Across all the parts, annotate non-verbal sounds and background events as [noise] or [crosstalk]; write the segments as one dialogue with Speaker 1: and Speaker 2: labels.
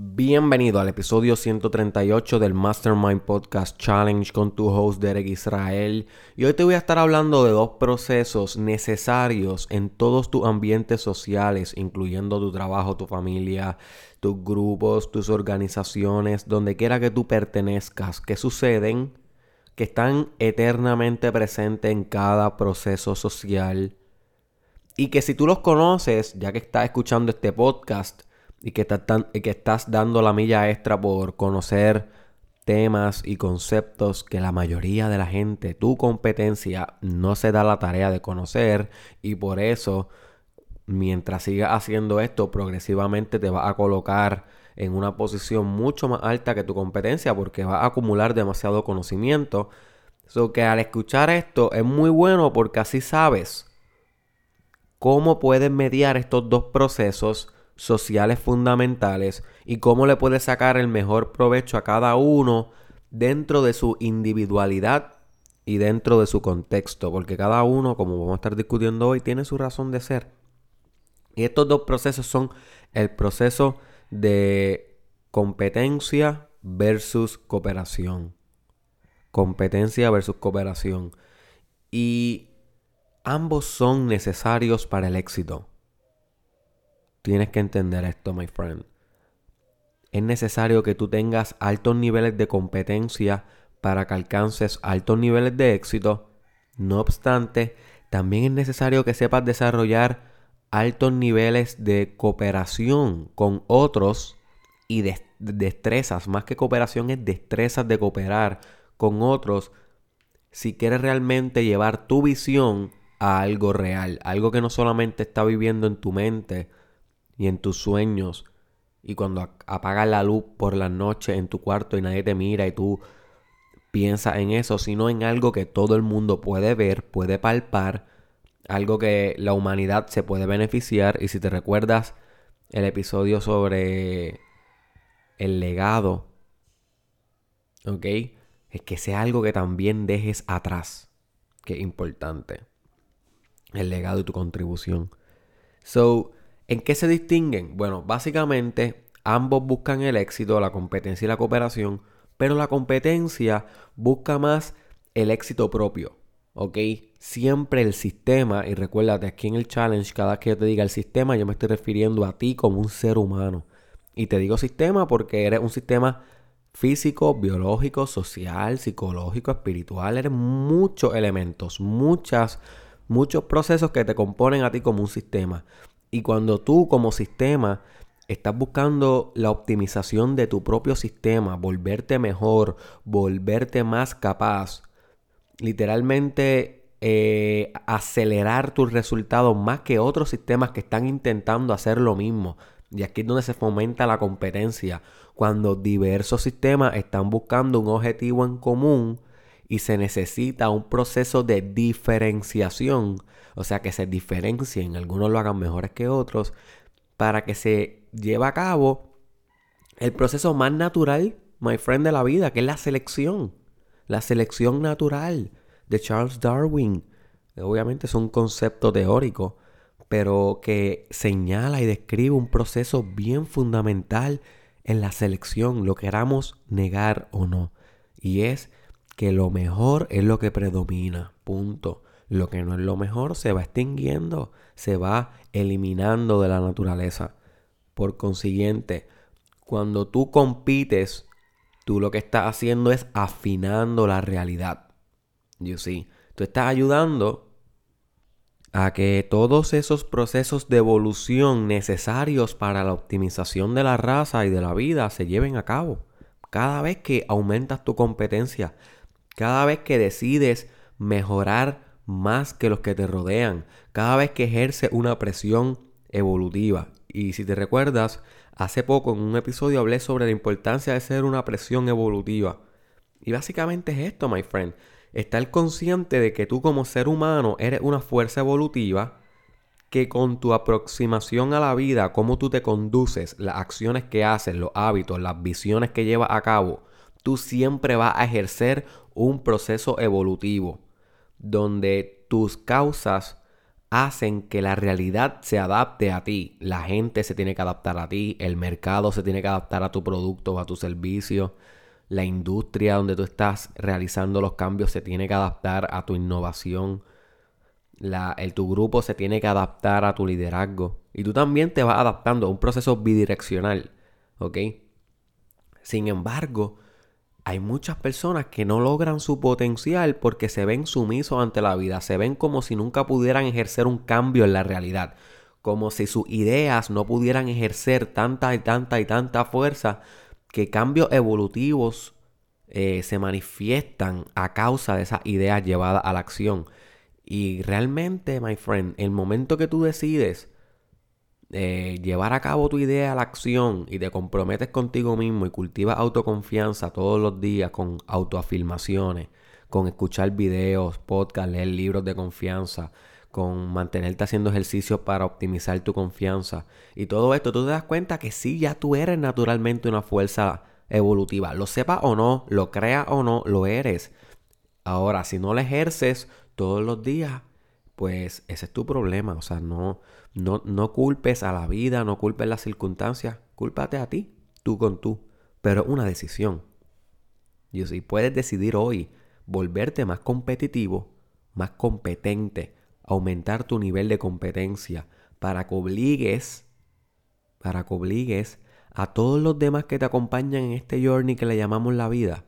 Speaker 1: Bienvenido al episodio 138 del Mastermind Podcast Challenge con tu host Derek Israel. Y hoy te voy a estar hablando de dos procesos necesarios en todos tus ambientes sociales, incluyendo tu trabajo, tu familia, tus grupos, tus organizaciones, donde quiera que tú pertenezcas, que suceden, que están eternamente presentes en cada proceso social. Y que si tú los conoces, ya que estás escuchando este podcast, y que, que estás dando la milla extra por conocer temas y conceptos que la mayoría de la gente, tu competencia, no se da la tarea de conocer y por eso, mientras sigas haciendo esto, progresivamente te va a colocar en una posición mucho más alta que tu competencia porque va a acumular demasiado conocimiento. So que al escuchar esto es muy bueno porque así sabes cómo puedes mediar estos dos procesos sociales fundamentales y cómo le puede sacar el mejor provecho a cada uno dentro de su individualidad y dentro de su contexto, porque cada uno, como vamos a estar discutiendo hoy, tiene su razón de ser. Y estos dos procesos son el proceso de competencia versus cooperación. Competencia versus cooperación. Y ambos son necesarios para el éxito. Tienes que entender esto, my friend. Es necesario que tú tengas altos niveles de competencia para que alcances altos niveles de éxito. No obstante, también es necesario que sepas desarrollar altos niveles de cooperación con otros y de destrezas. Más que cooperación es destrezas de cooperar con otros si quieres realmente llevar tu visión a algo real, algo que no solamente está viviendo en tu mente, y en tus sueños y cuando apagas la luz por la noche en tu cuarto y nadie te mira y tú piensas en eso, sino en algo que todo el mundo puede ver, puede palpar, algo que la humanidad se puede beneficiar y si te recuerdas el episodio sobre el legado, ¿ok? Es que sea algo que también dejes atrás, que es importante. El legado y tu contribución. So, ¿En qué se distinguen? Bueno, básicamente ambos buscan el éxito, la competencia y la cooperación, pero la competencia busca más el éxito propio, ¿ok? Siempre el sistema, y recuérdate aquí en el challenge, cada vez que yo te diga el sistema, yo me estoy refiriendo a ti como un ser humano. Y te digo sistema porque eres un sistema físico, biológico, social, psicológico, espiritual, eres muchos elementos, muchas, muchos procesos que te componen a ti como un sistema. Y cuando tú como sistema estás buscando la optimización de tu propio sistema, volverte mejor, volverte más capaz, literalmente eh, acelerar tus resultados más que otros sistemas que están intentando hacer lo mismo. Y aquí es donde se fomenta la competencia, cuando diversos sistemas están buscando un objetivo en común y se necesita un proceso de diferenciación o sea, que se diferencien, algunos lo hagan mejores que otros, para que se lleve a cabo el proceso más natural, my friend, de la vida, que es la selección. La selección natural de Charles Darwin. Obviamente es un concepto teórico, pero que señala y describe un proceso bien fundamental en la selección, lo queramos negar o no. Y es que lo mejor es lo que predomina. Punto. Lo que no es lo mejor se va extinguiendo, se va eliminando de la naturaleza. Por consiguiente, cuando tú compites, tú lo que estás haciendo es afinando la realidad. You see, tú estás ayudando a que todos esos procesos de evolución necesarios para la optimización de la raza y de la vida se lleven a cabo. Cada vez que aumentas tu competencia, cada vez que decides mejorar más que los que te rodean, cada vez que ejerce una presión evolutiva. Y si te recuerdas, hace poco en un episodio hablé sobre la importancia de ser una presión evolutiva. Y básicamente es esto, my friend. Estar consciente de que tú como ser humano eres una fuerza evolutiva que con tu aproximación a la vida, cómo tú te conduces, las acciones que haces, los hábitos, las visiones que llevas a cabo, tú siempre vas a ejercer un proceso evolutivo donde tus causas hacen que la realidad se adapte a ti. La gente se tiene que adaptar a ti, el mercado se tiene que adaptar a tu producto o a tu servicio, la industria donde tú estás realizando los cambios se tiene que adaptar a tu innovación. El, tu grupo se tiene que adaptar a tu liderazgo. Y tú también te vas adaptando a un proceso bidireccional. ¿Ok? Sin embargo, hay muchas personas que no logran su potencial porque se ven sumisos ante la vida, se ven como si nunca pudieran ejercer un cambio en la realidad, como si sus ideas no pudieran ejercer tanta y tanta y tanta fuerza que cambios evolutivos eh, se manifiestan a causa de esas ideas llevadas a la acción. Y realmente, my friend, el momento que tú decides eh, llevar a cabo tu idea a la acción y te comprometes contigo mismo y cultivas autoconfianza todos los días con autoafirmaciones, con escuchar videos, podcasts, leer libros de confianza, con mantenerte haciendo ejercicios para optimizar tu confianza y todo esto, tú te das cuenta que sí, ya tú eres naturalmente una fuerza evolutiva. Lo sepas o no, lo creas o no, lo eres. Ahora, si no lo ejerces todos los días, pues ese es tu problema. O sea, no, no, no culpes a la vida, no culpes las circunstancias, cúlpate a ti, tú con tú. Pero una decisión. Y si puedes decidir hoy volverte más competitivo, más competente, aumentar tu nivel de competencia para que obligues, para que obligues a todos los demás que te acompañan en este journey que le llamamos la vida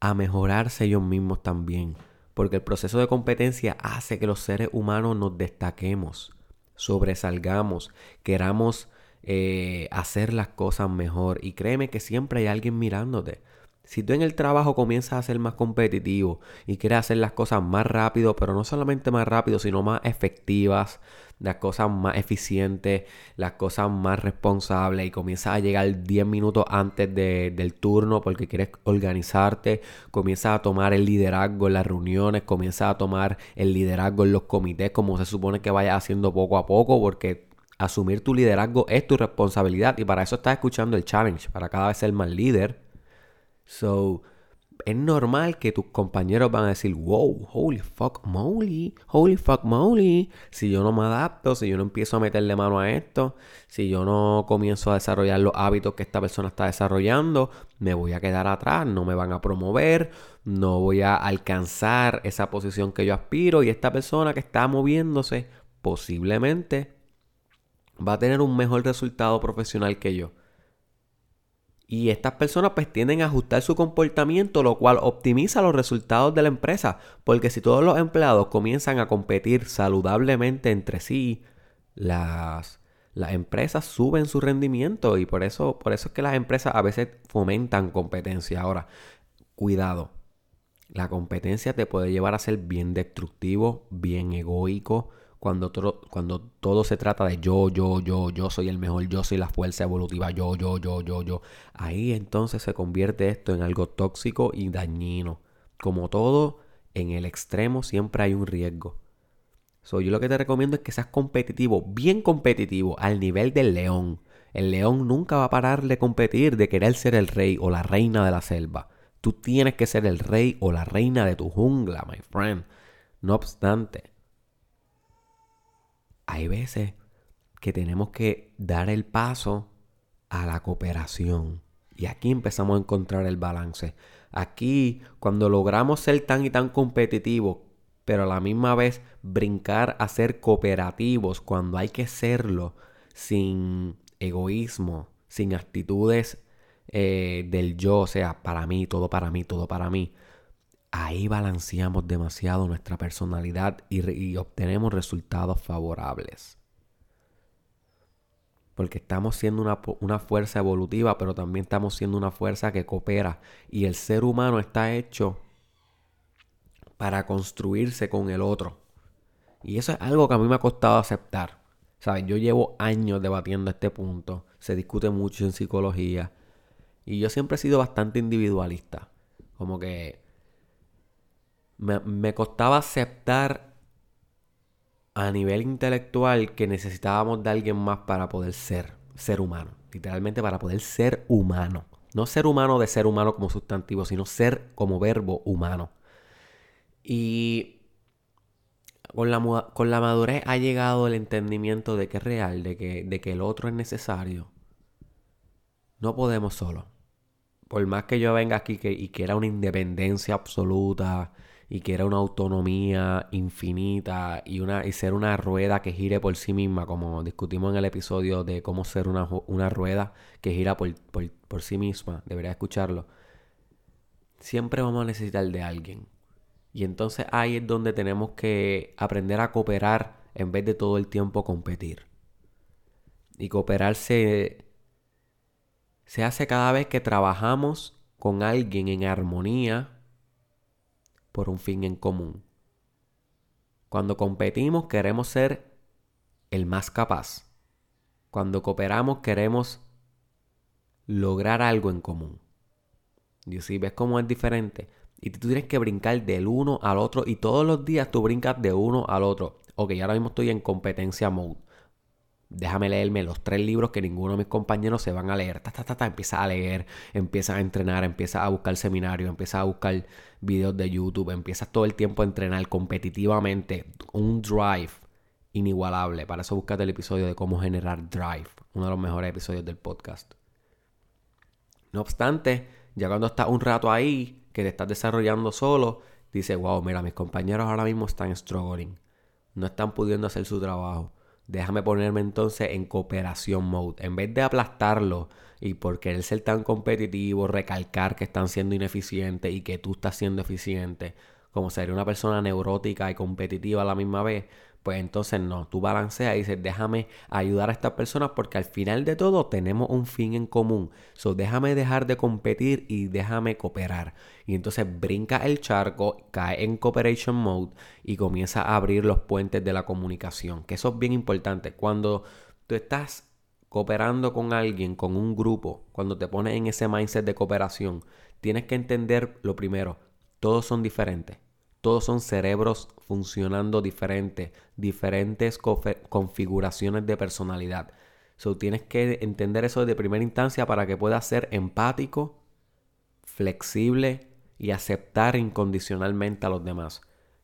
Speaker 1: a mejorarse ellos mismos también. Porque el proceso de competencia hace que los seres humanos nos destaquemos sobresalgamos, queramos eh, hacer las cosas mejor. Y créeme que siempre hay alguien mirándote. Si tú en el trabajo comienzas a ser más competitivo y quieres hacer las cosas más rápido, pero no solamente más rápido, sino más efectivas, las cosas más eficientes, las cosas más responsables y comienzas a llegar 10 minutos antes del turno porque quieres organizarte, comienzas a tomar el liderazgo en las reuniones, comienzas a tomar el liderazgo en los comités como se supone que vayas haciendo poco a poco porque asumir tu liderazgo es tu responsabilidad. Y para eso estás escuchando el challenge, para cada vez ser más líder So, es normal que tus compañeros van a decir, wow, holy fuck moly, holy fuck moly. Si yo no me adapto, si yo no empiezo a meterle mano a esto, si yo no comienzo a desarrollar los hábitos que esta persona está desarrollando, me voy a quedar atrás, no me van a promover, no voy a alcanzar esa posición que yo aspiro y esta persona que está moviéndose posiblemente va a tener un mejor resultado profesional que yo. Y estas personas pues tienden a ajustar su comportamiento, lo cual optimiza los resultados de la empresa. Porque si todos los empleados comienzan a competir saludablemente entre sí, las, las empresas suben su rendimiento. Y por eso, por eso es que las empresas a veces fomentan competencia. Ahora, cuidado. La competencia te puede llevar a ser bien destructivo, bien egoico, cuando, cuando todo se trata de yo, yo, yo, yo soy el mejor, yo soy la fuerza evolutiva, yo, yo, yo, yo, yo, ahí entonces se convierte esto en algo tóxico y dañino. Como todo, en el extremo siempre hay un riesgo. So, yo lo que te recomiendo es que seas competitivo, bien competitivo, al nivel del león. El león nunca va a parar de competir, de querer ser el rey o la reina de la selva. Tú tienes que ser el rey o la reina de tu jungla, my friend. No obstante, hay veces que tenemos que dar el paso a la cooperación. Y aquí empezamos a encontrar el balance. Aquí, cuando logramos ser tan y tan competitivos, pero a la misma vez brincar a ser cooperativos cuando hay que serlo, sin egoísmo, sin actitudes eh, del yo, o sea, para mí, todo para mí, todo para mí ahí balanceamos demasiado nuestra personalidad y, obtenemos resultados favorables. Porque estamos siendo una, fuerza evolutiva, pero también estamos siendo una fuerza que coopera. Y el ser humano está hecho para construirse con el otro. Y eso es algo que a mí me ha costado aceptar. ¿Sabes? Yo llevo años debatiendo este punto. Se discute mucho en psicología. Y yo siempre he sido bastante individualista. Como que me, costaba aceptar a nivel intelectual que necesitábamos de alguien más para poder ser ser humano. Literalmente para poder ser humano. No ser humano de ser humano como sustantivo, sino ser como verbo humano. Y con la, con la madurez ha llegado el entendimiento de que es real, de que, de que el otro es necesario. No podemos solo. Por más que yo venga aquí que, y quiera una independencia absoluta y quiera una autonomía infinita y, una, y ser una rueda que gire por sí misma, como discutimos en el episodio de cómo ser una, una rueda que gira por, por, por sí misma, debería escucharlo. Siempre vamos a necesitar de alguien. Y entonces ahí es donde tenemos que aprender a cooperar en vez de todo el tiempo competir. Y cooperar se, se hace cada vez que trabajamos con alguien en armonía por un fin en común. Cuando competimos queremos ser el más capaz. Cuando cooperamos queremos lograr algo en común. Y si ves cómo es diferente. Y tú tienes que brincar del uno al otro. Y todos los días tú brincas de uno al otro. Ok, ahora mismo estoy en competencia mode. Déjame leerme los tres libros que ninguno de mis compañeros se van a leer. Ta, ta, ta, empieza a leer, empieza a entrenar, empieza a buscar seminarios, empieza a buscar videos de YouTube, empiezas todo el tiempo a entrenar competitivamente. Un drive inigualable. Para eso búscate el episodio de cómo generar drive. Uno de los mejores episodios del podcast. No obstante, ya cuando estás un rato ahí, que te estás desarrollando solo, dices, wow, mira, mis compañeros ahora mismo están struggling. No están pudiendo hacer su trabajo. Déjame ponerme entonces en cooperación mode. En vez de aplastarlo y por querer ser tan competitivo, recalcar que están siendo ineficientes y que tú estás siendo eficiente, como sería una persona neurótica y competitiva a la misma vez, pues entonces no, tú balanceas y dices, déjame ayudar a estas personas porque al final de todo tenemos un fin en común. So, déjame dejar de competir y déjame cooperar. Y entonces brinca el charco, cae en cooperation mode y comienza a abrir los puentes de la comunicación. Que eso es bien importante. Cuando tú estás cooperando con alguien, con un grupo, cuando te pones en ese mindset de cooperación, tienes que entender lo primero, todos son diferentes. Todos son cerebros funcionando diferentes, diferentes configuraciones de personalidad. So, tienes que entender eso de primera instancia para que puedas ser empático, flexible y aceptar incondicionalmente a los demás.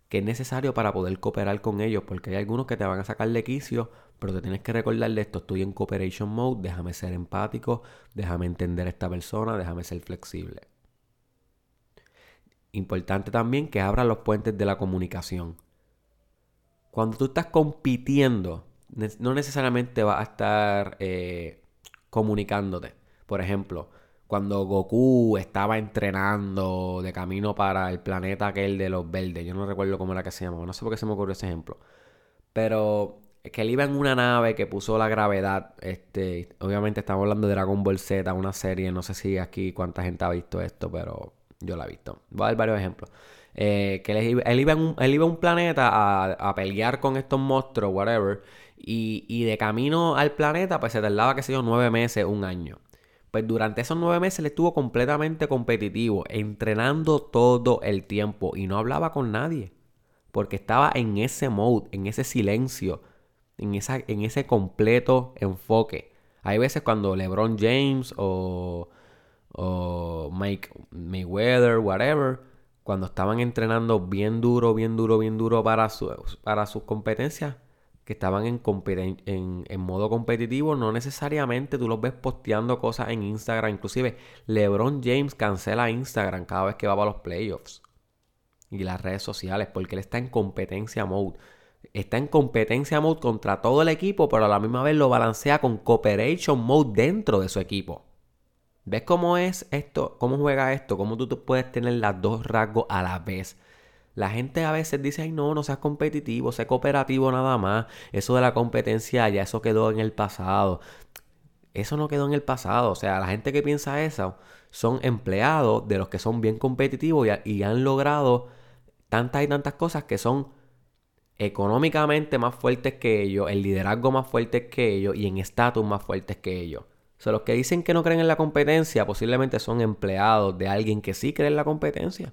Speaker 1: Que es necesario para poder cooperar con ellos, porque hay algunos que te van a sacar de quicio, pero te tienes que recordar esto, estoy en cooperation mode, déjame ser empático, déjame entender a esta persona, déjame ser flexible. Importante también que abra los puentes de la comunicación. Cuando tú estás compitiendo, no necesariamente vas a estar eh, comunicándote. Por ejemplo, cuando Goku estaba entrenando de camino para el planeta aquel de los verdes, yo no recuerdo cómo era que se llamaba, no sé por qué se me ocurrió ese ejemplo. Pero que él iba en una nave que puso la gravedad. Este, obviamente estamos hablando de Dragon Ball Z, una serie, no sé si aquí cuánta gente ha visto esto, pero yo la he visto. Voy a dar varios ejemplos. Eh, que él, iba un, él, iba a un, planeta a, pelear con estos monstruos, whatever. Y, de camino al planeta, pues se tardaba, qué sé yo, nueve meses, un año. Pues durante esos nueve meses él estuvo completamente competitivo, entrenando todo el tiempo y no hablaba con nadie. Porque estaba en ese mode, en ese silencio, en, esa, en ese completo enfoque. Hay veces cuando LeBron James o o Mike Mayweather, whatever, cuando estaban entrenando bien duro, bien duro, bien duro para, para sus competencias, que estaban en, en, en, modo competitivo, no necesariamente tú los ves posteando cosas en Instagram. Inclusive LeBron James cancela Instagram cada vez que va para los playoffs. Y las redes sociales, porque él está en competencia mode. Está en competencia mode contra todo el equipo, pero a la misma vez lo balancea con cooperation mode dentro de su equipo. ¿Ves cómo es esto? ¿Cómo juega esto? ¿Cómo tú, puedes tener las dos rasgos a la vez? La gente a veces dice, ay no, no seas competitivo, sé cooperativo nada más. Eso de la competencia ya eso quedó en el pasado. Eso no quedó en el pasado. O sea, la gente que piensa eso son empleados de los que son bien competitivos y, y han logrado tantas y tantas cosas que son económicamente más fuertes que ellos, el liderazgo más fuerte que ellos y en estatus más fuertes que ellos. O sea, los que dicen que no creen en la competencia posiblemente son empleados de alguien que sí cree en la competencia.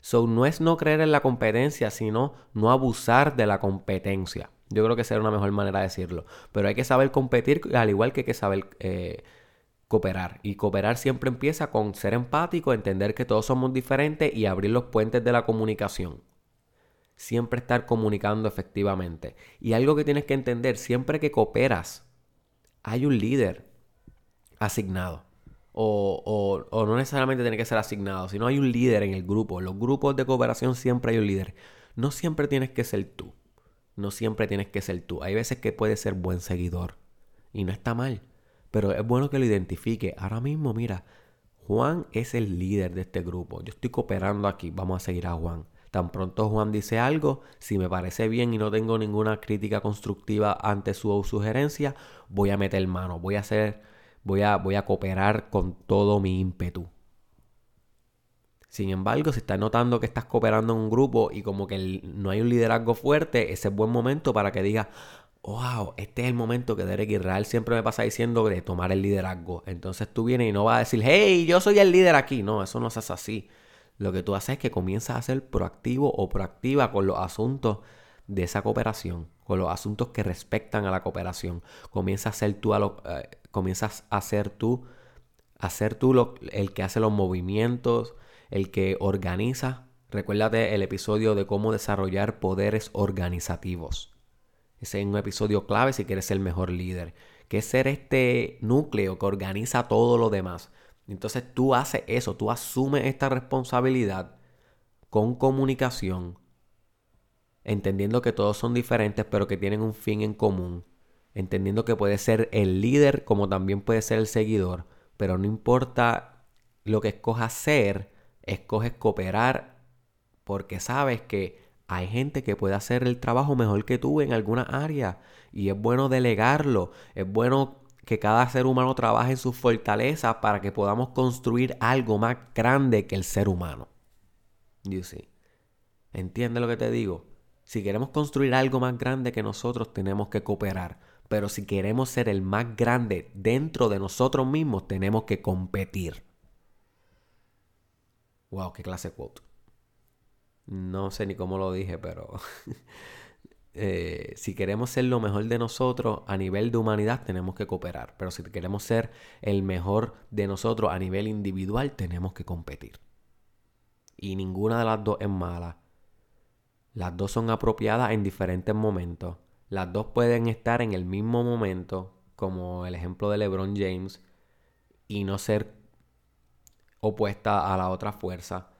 Speaker 1: So, no es no creer en la competencia, sino no abusar de la competencia. Yo creo que sería una mejor manera de decirlo. Pero hay que saber competir, al igual que hay que saber eh, cooperar. Y cooperar siempre empieza con ser empático, entender que todos somos diferentes y abrir los puentes de la comunicación. siempre estar comunicando efectivamente. Y algo que tienes que entender, siempre que cooperas, hay un líder asignado. O, o, no necesariamente tiene que ser asignado, sino hay un líder en el grupo. En los grupos de cooperación siempre hay un líder. No siempre tienes que ser tú. No siempre tienes que ser tú. Hay veces que puedes ser buen seguidor. Y no está mal. Pero es bueno que lo identifique. Ahora mismo, mira, Juan es el líder de este grupo. Yo estoy cooperando aquí. Vamos a seguir a Juan. Tan pronto Juan dice algo, si me parece bien y no tengo ninguna crítica constructiva ante su sugerencia, voy a meter mano, voy a hacer, voy a, voy a cooperar con todo mi ímpetu. Sin embargo, si estás notando que estás cooperando en un grupo y como que no hay un liderazgo fuerte, ese es buen momento para que digas, wow, este es el momento que Derek Israel siempre me pasa diciendo de tomar el liderazgo. Entonces tú vienes y no vas a decir, hey, yo soy el líder aquí. No, eso no se hace así. Lo que tú haces es que comienzas a ser proactivo o proactiva con los asuntos de esa cooperación, con los asuntos que respectan a la cooperación. Comienzas a ser tú, a lo, eh, comienzas a ser tú, a ser tú el que hace los movimientos, el que organiza. Recuérdate el episodio de cómo desarrollar poderes organizativos. Ese es un episodio clave si quieres ser el mejor líder, que es ser este núcleo que organiza todo lo demás. Entonces tú haces eso, tú asumes esta responsabilidad con comunicación, entendiendo que todos son diferentes pero que tienen un fin en común, entendiendo que puede ser el líder como también puede ser el seguidor, pero no importa lo que escojas ser, escoges cooperar porque sabes que hay gente que puede hacer el trabajo mejor que tú en alguna área y es bueno delegarlo, es bueno que cada ser humano trabaje en sus fortalezas para que podamos construir algo más grande que el ser humano. You see. ¿Entiendes lo que te digo? Si queremos construir algo más grande que nosotros, tenemos que cooperar. Pero si queremos ser el más grande dentro de nosotros mismos, tenemos que competir. Wow, qué clase de quote. No sé ni cómo lo dije, pero [laughs] Eh, si queremos ser lo mejor de nosotros a nivel de humanidad, tenemos que cooperar. Pero si queremos ser el mejor de nosotros a nivel individual, tenemos que competir. Y ninguna de las dos es mala. Las dos son apropiadas en diferentes momentos. Las dos pueden estar en el mismo momento, como el ejemplo de LeBron James, y no ser opuesta a la otra fuerza.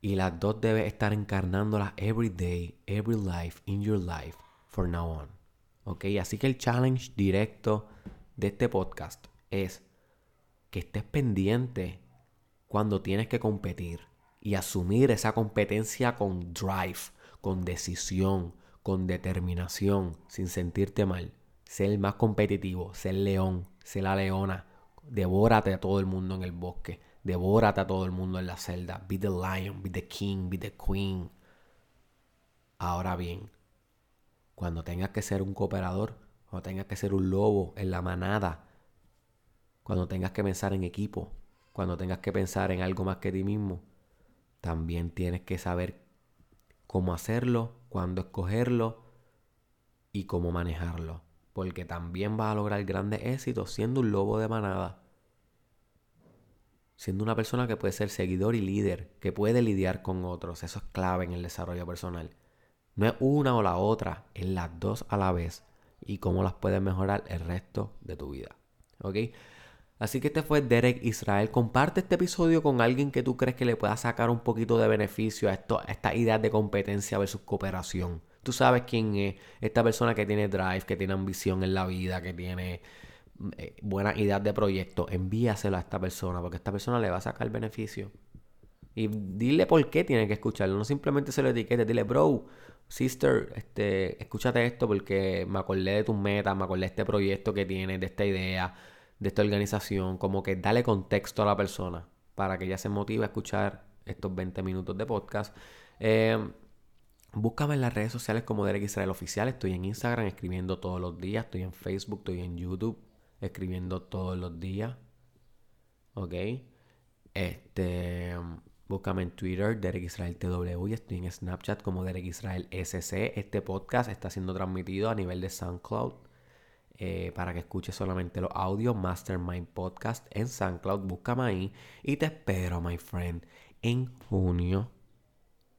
Speaker 1: Y las dos debes estar encarnándolas every day, every life, in your life, for now on. ¿Ok? Así que el challenge directo de este podcast es que estés pendiente cuando tienes que competir y asumir esa competencia con drive, con decisión, con determinación, sin sentirte mal. Ser el más competitivo, ser león, ser la leona. Devórate a todo el mundo en el bosque. Devórate a todo el mundo en la celda. Be the lion, be the king, be the queen. Ahora bien, cuando tengas que ser un cooperador, cuando tengas que ser un lobo en la manada, cuando tengas que pensar en equipo, cuando tengas que pensar en algo más que ti mismo, también tienes que saber cómo hacerlo, cuándo escogerlo y cómo manejarlo. Porque también vas a lograr grandes éxitos siendo un lobo de manada siendo una persona que puede ser seguidor y líder, que puede lidiar con otros. Eso es clave en el desarrollo personal. No es una o la otra, es las dos a la vez y cómo las puedes mejorar el resto de tu vida. ¿Ok? Así que este fue Derek Israel. Comparte este episodio con alguien que tú crees que le pueda sacar un poquito de beneficio a, esto, a esta idea de competencia versus cooperación. Tú sabes quién es esta persona que tiene drive, que tiene ambición en la vida, que tiene eh, buenas ideas de proyecto, envíaselo a esta persona, porque esta persona le va a sacar beneficio. Y dile por qué tiene que escucharlo. No simplemente se lo etiquete, dile, bro, sister, este, escúchate esto porque me acordé de tus metas, me acordé de este proyecto que tienes, de esta idea, de esta organización. Como que dale contexto a la persona para que ella se motive a escuchar estos 20 minutos de podcast. Eh, búscame en las redes sociales como Derek Israel Oficial. Estoy en Instagram escribiendo todos los días. Estoy en Facebook, estoy en YouTube escribiendo todos los días. ¿Ok? Este, búscame en Twitter, Derek Israel TW, estoy en Snapchat como Derek Israel SC. Este podcast está siendo transmitido a nivel de SoundCloud. Eh, para que escuches solamente los audios Mastermind Podcast en SoundCloud. Búscame ahí y te espero, my friend, en junio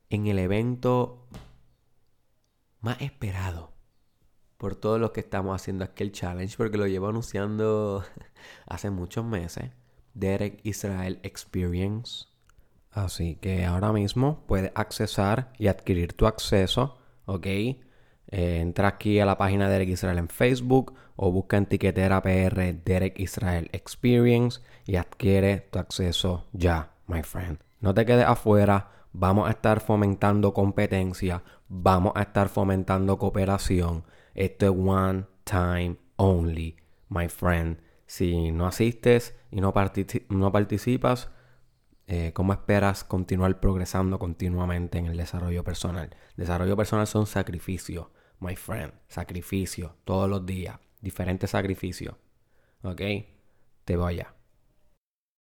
Speaker 1: en el evento más esperado por todos los que estamos haciendo aquel challenge, porque lo llevo anunciando [laughs] hace muchos meses. Derek Israel Experience. Así que ahora mismo puedes accesar y adquirir tu acceso, ¿ok? Eh, entra aquí a la página de Derek Israel en Facebook o busca en tiquetera PR Derek Israel Experience y adquiere tu acceso ya, my friend. No te quedes afuera, vamos a estar fomentando competencia, vamos a estar fomentando cooperación. Esto es one time only, my friend. Si no asistes y no, participas, eh, ¿cómo esperas continuar progresando continuamente en el desarrollo personal? Desarrollo personal son sacrificios, my friend. Sacrificio, todos los días. Diferentes sacrificios. ¿Ok? Te voy a.